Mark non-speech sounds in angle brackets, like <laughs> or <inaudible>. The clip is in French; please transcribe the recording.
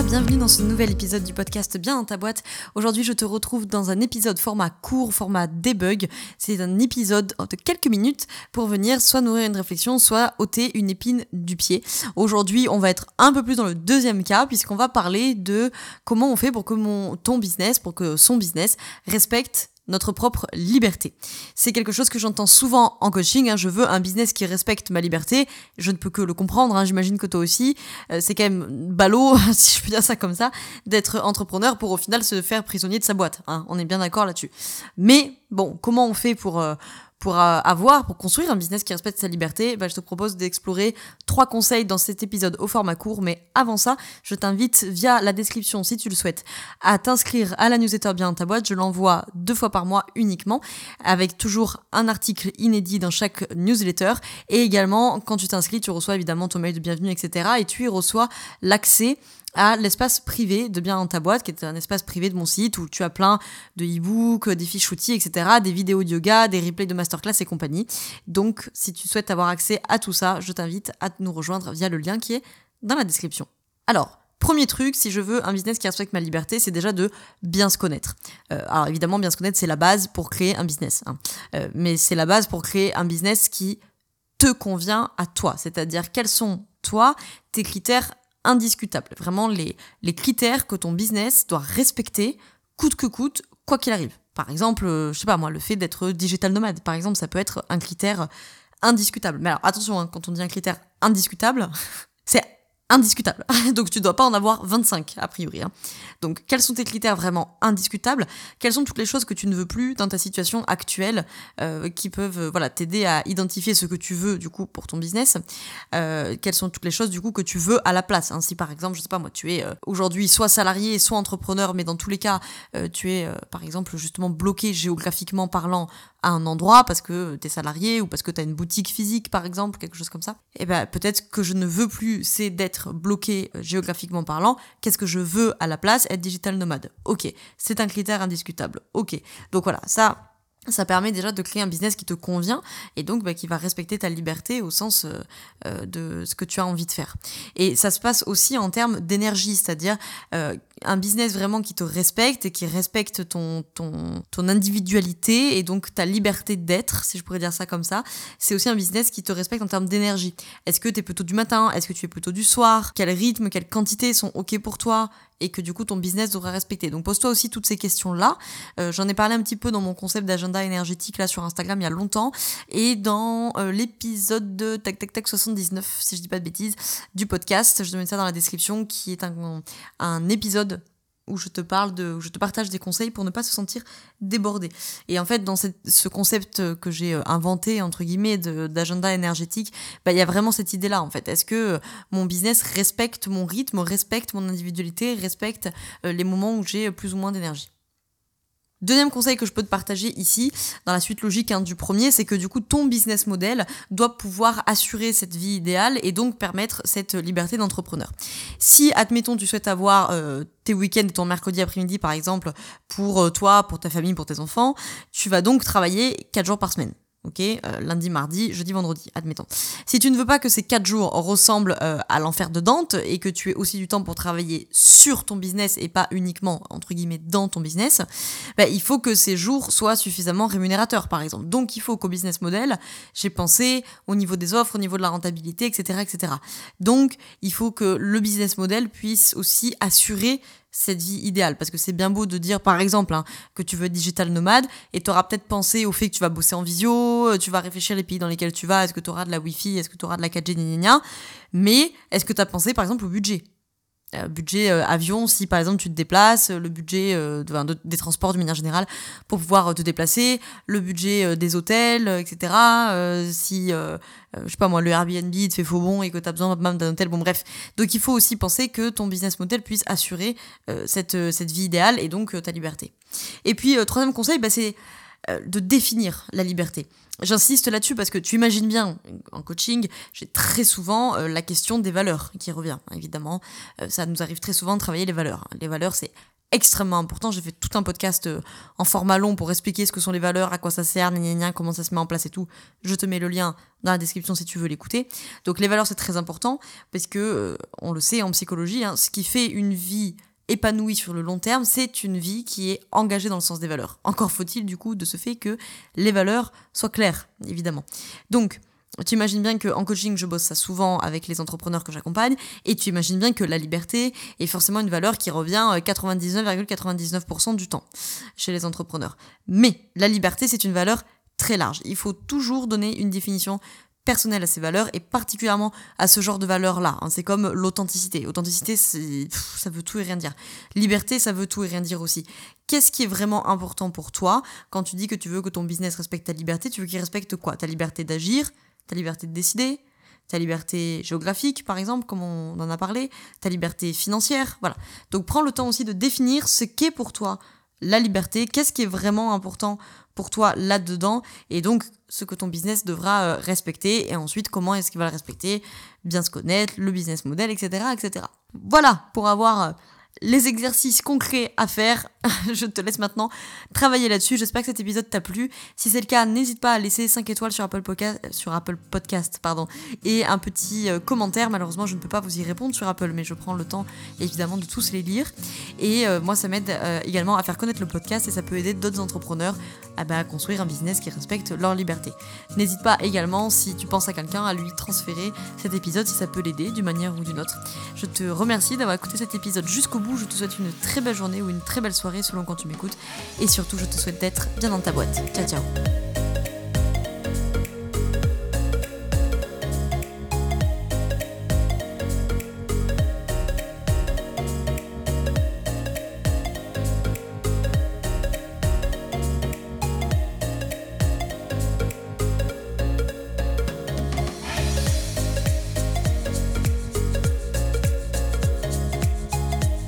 Bienvenue dans ce nouvel épisode du podcast Bien dans ta boîte. Aujourd'hui, je te retrouve dans un épisode format court, format debug. C'est un épisode de quelques minutes pour venir soit nourrir une réflexion, soit ôter une épine du pied. Aujourd'hui, on va être un peu plus dans le deuxième cas puisqu'on va parler de comment on fait pour que mon, ton business, pour que son business respecte notre propre liberté. C'est quelque chose que j'entends souvent en coaching. Hein. Je veux un business qui respecte ma liberté. Je ne peux que le comprendre. Hein. J'imagine que toi aussi. Euh, c'est quand même ballot, <laughs> si je peux dire ça comme ça, d'être entrepreneur pour au final se faire prisonnier de sa boîte. Hein. On est bien d'accord là-dessus. Mais bon, comment on fait pour euh, pour euh, avoir, pour construire un business qui respecte sa liberté, bah, je te propose d'explorer trois conseils dans cet épisode au format court. Mais avant ça, je t'invite via la description, si tu le souhaites, à t'inscrire à la newsletter bien ta boîte. Je l'envoie deux fois par mois uniquement, avec toujours un article inédit dans chaque newsletter. Et également, quand tu t'inscris, tu reçois évidemment ton mail de bienvenue, etc. Et tu y reçois l'accès à l'espace privé de Bien dans ta boîte, qui est un espace privé de mon site où tu as plein de e-books, des fiches outils, etc., des vidéos de yoga, des replays de masterclass et compagnie. Donc, si tu souhaites avoir accès à tout ça, je t'invite à nous rejoindre via le lien qui est dans la description. Alors, Premier truc, si je veux un business qui respecte ma liberté, c'est déjà de bien se connaître. Euh, alors évidemment, bien se connaître, c'est la base pour créer un business. Hein. Euh, mais c'est la base pour créer un business qui te convient à toi. C'est-à-dire quels sont, toi, tes critères indiscutable. Vraiment les, les critères que ton business doit respecter, coûte que coûte, quoi qu'il arrive. Par exemple, euh, je sais pas moi, le fait d'être digital nomade, par exemple, ça peut être un critère indiscutable. Mais alors attention, hein, quand on dit un critère indiscutable, <laughs> c'est indiscutable. <laughs> Donc tu dois pas en avoir 25 a priori. Hein. Donc quels sont tes critères vraiment indiscutables? Quelles sont toutes les choses que tu ne veux plus dans ta situation actuelle euh, qui peuvent euh, voilà t'aider à identifier ce que tu veux du coup pour ton business? Euh, Quelles sont toutes les choses du coup que tu veux à la place hein? Si par exemple je sais pas moi tu es aujourd'hui soit salarié soit entrepreneur mais dans tous les cas tu es par exemple justement bloqué géographiquement parlant un endroit parce que tu es salarié ou parce que tu as une boutique physique par exemple quelque chose comme ça et eh ben peut-être que je ne veux plus c'est d'être bloqué euh, géographiquement parlant, qu'est-ce que je veux à la place Être digital nomade? Ok, c'est un critère indiscutable. Ok, donc voilà, ça, ça permet déjà de créer un business qui te convient et donc bah, qui va respecter ta liberté au sens euh, euh, de ce que tu as envie de faire. Et ça se passe aussi en termes d'énergie, c'est-à-dire un business vraiment qui te respecte et qui respecte ton, ton, ton individualité et donc ta liberté d'être, si je pourrais dire ça comme ça. C'est aussi un business qui te respecte en termes d'énergie. Est-ce que tu es plutôt du matin? Est-ce que tu es plutôt du soir? Quel rythme, quelle quantité sont OK pour toi et que du coup ton business devrait respecter? Donc pose-toi aussi toutes ces questions-là. Euh, j'en ai parlé un petit peu dans mon concept d'agenda énergétique là sur Instagram il y a longtemps et dans euh, l'épisode de tac tac tac 79 si je dis pas de bêtises du podcast. Je te mets ça dans la description qui est un, un épisode où je te parle de, où je te partage des conseils pour ne pas se sentir débordé. Et en fait, dans ce concept que j'ai euh, inventé entre guillemets d'agenda énergétique, bah il y a vraiment cette idée-là en fait. Est-ce que euh, mon business respecte mon rythme, respecte mon individualité, respecte euh, les moments où j'ai plus ou moins d'énergie? Deuxième conseil que je peux te partager ici, dans la suite logique hein, du premier, c'est que du coup ton business model doit pouvoir assurer cette vie idéale et donc permettre cette liberté d'entrepreneur. Si, admettons, tu souhaites avoir euh, tes week-ends et ton mercredi après-midi par exemple pour euh, toi, pour ta famille, pour tes enfants, tu vas donc travailler 4 jours par semaine ok euh, Lundi, mardi, jeudi, vendredi, admettons. Si tu ne veux pas que ces quatre jours ressemblent euh, à l'enfer de Dante et que tu aies aussi du temps pour travailler sur ton business et pas uniquement, entre guillemets, dans ton business, bah, il faut que ces jours soient suffisamment rémunérateurs, par exemple. Donc, il faut qu'au business model, j'ai pensé au niveau des offres, au niveau de la rentabilité, etc., etc. Donc, il faut que le business model puisse aussi assurer cette vie idéale. Parce que c'est bien beau de dire, par exemple, hein, que tu veux être digital nomade et tu auras peut-être pensé au fait que tu vas bosser en visio, euh, tu vas réfléchir les pays dans lesquels tu vas, est-ce que tu auras de la Wi-Fi, est-ce que tu auras de la 4G, gna, mais est-ce que tu as pensé, par exemple, au budget? Budget euh, avion si par exemple tu te déplaces, le budget des transports de manière générale pour pouvoir te déplacer, le budget des hôtels, etc. si euh, je sais pas moi, le Airbnb te fait faux bon et que tu as besoin même d'un hôtel, bon bref. Donc il faut aussi penser que ton business model puisse assurer euh, cette, euh, cette vie idéale et donc ta liberté. Et puis, troisième conseil, bah, c'est euh, de définir la liberté. J'insiste là-dessus parce que tu imagines bien, en coaching, j'ai très souvent euh, la question des valeurs qui revient. Évidemment, euh, ça nous arrive très souvent de travailler les valeurs. Les valeurs, c'est extrêmement important. J'ai fait tout un podcast en format long pour expliquer ce que sont les valeurs, à quoi ça sert, comment ça se met en place et tout. Je te mets le lien dans la description si tu veux l'écouter. Donc les valeurs, c'est très important parce que, on le sait en psychologie, hein, ce qui fait une vie épanoui sur le long terme, c'est une vie qui est engagée dans le sens des valeurs. Encore faut-il du coup de ce fait que les valeurs soient claires, évidemment. Donc, tu imagines bien qu'en coaching, je bosse ça souvent avec les entrepreneurs que j'accompagne, et tu imagines bien que la liberté est forcément une valeur qui revient 99,99% du temps chez les entrepreneurs. Mais la liberté, c'est une valeur très large. Il faut toujours donner une définition personnel à ces valeurs et particulièrement à ce genre de valeurs-là. Hein. C'est comme l'authenticité. Authenticité, ça veut tout et rien dire. Liberté, ça veut tout et rien dire aussi. Qu'est-ce qui est vraiment important pour toi quand tu dis que tu veux que ton business respecte ta liberté Tu veux qu'il respecte quoi? Ta liberté d'agir, ta liberté de décider, ta liberté géographique, par exemple, comme on en a parlé, ta liberté financière, voilà. Donc prends le temps aussi de définir ce qu'est pour toi la liberté, qu'est-ce qui est vraiment important pour toi là-dedans, et donc ce que ton business devra euh, respecter, et ensuite comment est-ce qu'il va le respecter, bien se connaître, le business model, etc. etc. Voilà, pour avoir euh, les exercices concrets à faire. <laughs> je te laisse maintenant travailler là-dessus. J'espère que cet épisode t'a plu. Si c'est le cas, n'hésite pas à laisser 5 étoiles sur Apple Podcast, sur Apple pardon, et un petit euh, commentaire. Malheureusement, je ne peux pas vous y répondre sur Apple, mais je prends le temps évidemment de tous les lire. Et euh, moi, ça m'aide euh, également à faire connaître le podcast et ça peut aider d'autres entrepreneurs à, bah, à construire un business qui respecte leur liberté. N'hésite pas également, si tu penses à quelqu'un, à lui transférer cet épisode si ça peut l'aider d'une manière ou d'une autre. Je te remercie d'avoir écouté cet épisode jusqu'au Je te souhaite une très belle journée ou une très belle soirée selon quand tu m'écoutes. Et surtout, je te souhaite d'être bien dans ta boîte. Ciao, ciao.